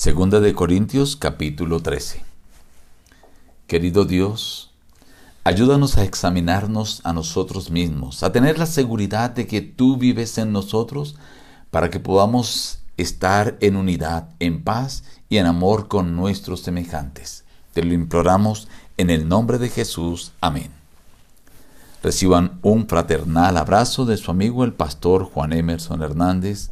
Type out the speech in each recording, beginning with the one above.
Segunda de Corintios capítulo 13. Querido Dios, ayúdanos a examinarnos a nosotros mismos, a tener la seguridad de que tú vives en nosotros para que podamos estar en unidad, en paz y en amor con nuestros semejantes. Te lo imploramos en el nombre de Jesús. Amén. Reciban un fraternal abrazo de su amigo el pastor Juan Emerson Hernández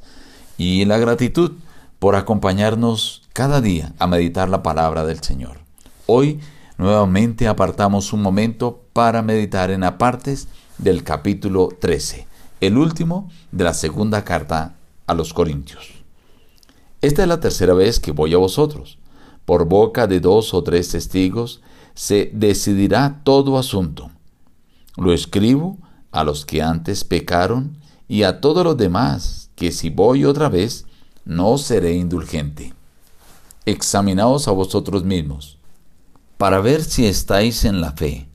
y la gratitud por acompañarnos cada día a meditar la palabra del Señor. Hoy nuevamente apartamos un momento para meditar en apartes del capítulo 13, el último de la segunda carta a los Corintios. Esta es la tercera vez que voy a vosotros. Por boca de dos o tres testigos se decidirá todo asunto. Lo escribo a los que antes pecaron y a todos los demás, que si voy otra vez, no seré indulgente. Examinaos a vosotros mismos, para ver si estáis en la fe.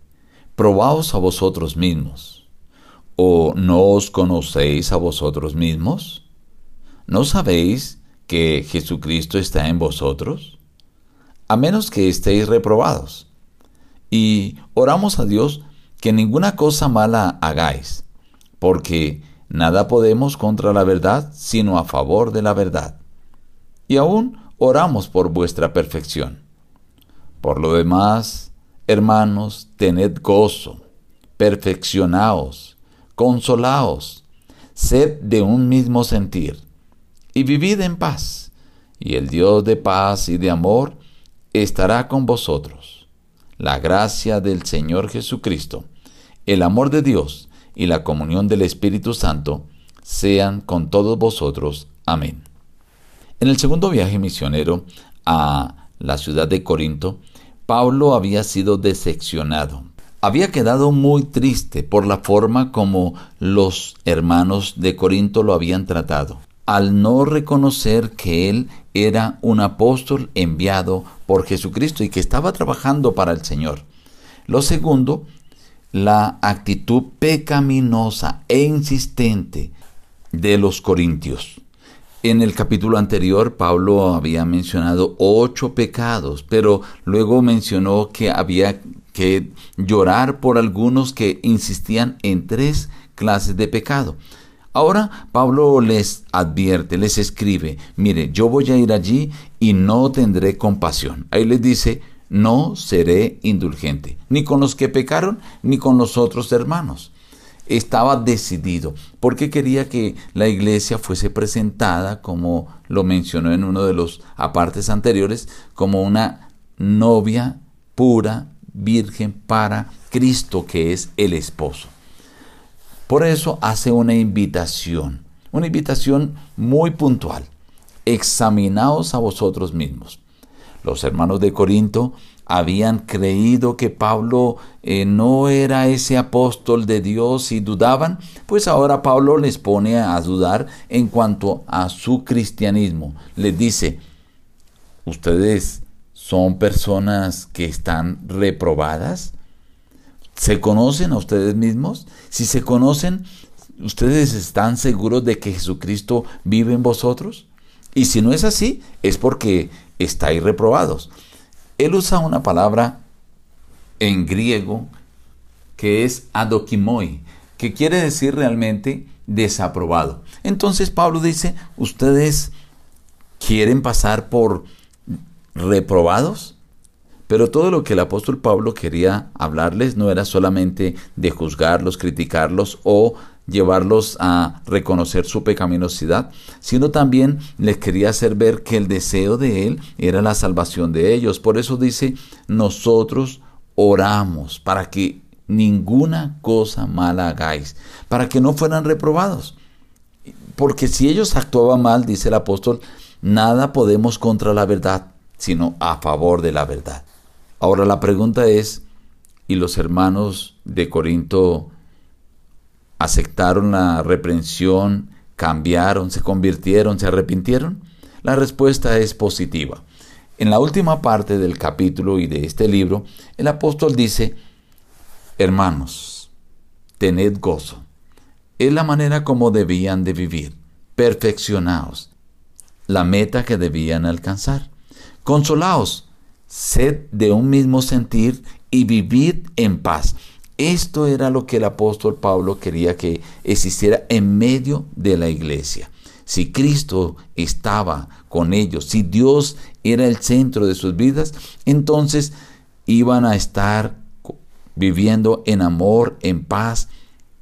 Probaos a vosotros mismos. ¿O no os conocéis a vosotros mismos? ¿No sabéis que Jesucristo está en vosotros? A menos que estéis reprobados. Y oramos a Dios que ninguna cosa mala hagáis, porque Nada podemos contra la verdad, sino a favor de la verdad. Y aún oramos por vuestra perfección. Por lo demás, hermanos, tened gozo, perfeccionaos, consolaos, sed de un mismo sentir, y vivid en paz, y el Dios de paz y de amor estará con vosotros. La gracia del Señor Jesucristo, el amor de Dios, y la comunión del Espíritu Santo sean con todos vosotros. Amén. En el segundo viaje misionero a la ciudad de Corinto, Pablo había sido decepcionado. Había quedado muy triste por la forma como los hermanos de Corinto lo habían tratado, al no reconocer que él era un apóstol enviado por Jesucristo y que estaba trabajando para el Señor. Lo segundo la actitud pecaminosa e insistente de los corintios. En el capítulo anterior Pablo había mencionado ocho pecados, pero luego mencionó que había que llorar por algunos que insistían en tres clases de pecado. Ahora Pablo les advierte, les escribe, mire, yo voy a ir allí y no tendré compasión. Ahí les dice, no seré indulgente, ni con los que pecaron, ni con los otros hermanos. Estaba decidido, porque quería que la iglesia fuese presentada, como lo mencionó en uno de los apartes anteriores, como una novia pura, virgen para Cristo, que es el esposo. Por eso hace una invitación, una invitación muy puntual. Examinaos a vosotros mismos. Los hermanos de Corinto habían creído que Pablo eh, no era ese apóstol de Dios y dudaban, pues ahora Pablo les pone a dudar en cuanto a su cristianismo. Les dice, ustedes son personas que están reprobadas. ¿Se conocen a ustedes mismos? Si se conocen, ¿ustedes están seguros de que Jesucristo vive en vosotros? Y si no es así, es porque estáis reprobados. Él usa una palabra en griego que es adokimoi, que quiere decir realmente desaprobado. Entonces Pablo dice, ¿ustedes quieren pasar por reprobados? Pero todo lo que el apóstol Pablo quería hablarles no era solamente de juzgarlos, criticarlos o llevarlos a reconocer su pecaminosidad, sino también les quería hacer ver que el deseo de Él era la salvación de ellos. Por eso dice, nosotros oramos para que ninguna cosa mala hagáis, para que no fueran reprobados. Porque si ellos actuaban mal, dice el apóstol, nada podemos contra la verdad, sino a favor de la verdad. Ahora la pregunta es, ¿y los hermanos de Corinto aceptaron la reprensión, cambiaron, se convirtieron, se arrepintieron? La respuesta es positiva. En la última parte del capítulo y de este libro, el apóstol dice, hermanos, tened gozo. Es la manera como debían de vivir, perfeccionados, la meta que debían alcanzar. Consolaos, sed de un mismo sentir y vivid en paz. Esto era lo que el apóstol Pablo quería que existiera en medio de la iglesia. Si Cristo estaba con ellos, si Dios era el centro de sus vidas, entonces iban a estar viviendo en amor, en paz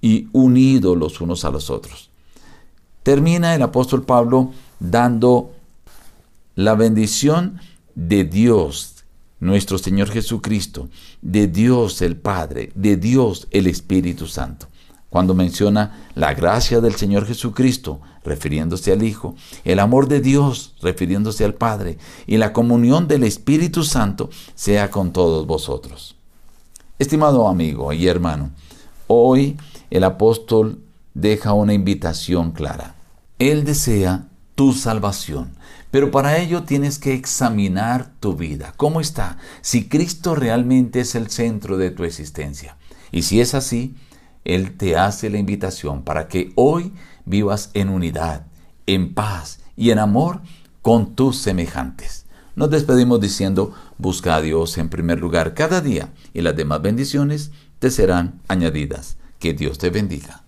y unidos los unos a los otros. Termina el apóstol Pablo dando la bendición de Dios, nuestro Señor Jesucristo, de Dios el Padre, de Dios el Espíritu Santo. Cuando menciona la gracia del Señor Jesucristo, refiriéndose al Hijo, el amor de Dios, refiriéndose al Padre, y la comunión del Espíritu Santo sea con todos vosotros. Estimado amigo y hermano, hoy el apóstol deja una invitación clara. Él desea tu salvación. Pero para ello tienes que examinar tu vida. ¿Cómo está? Si Cristo realmente es el centro de tu existencia. Y si es así, Él te hace la invitación para que hoy vivas en unidad, en paz y en amor con tus semejantes. Nos despedimos diciendo, busca a Dios en primer lugar cada día y las demás bendiciones te serán añadidas. Que Dios te bendiga.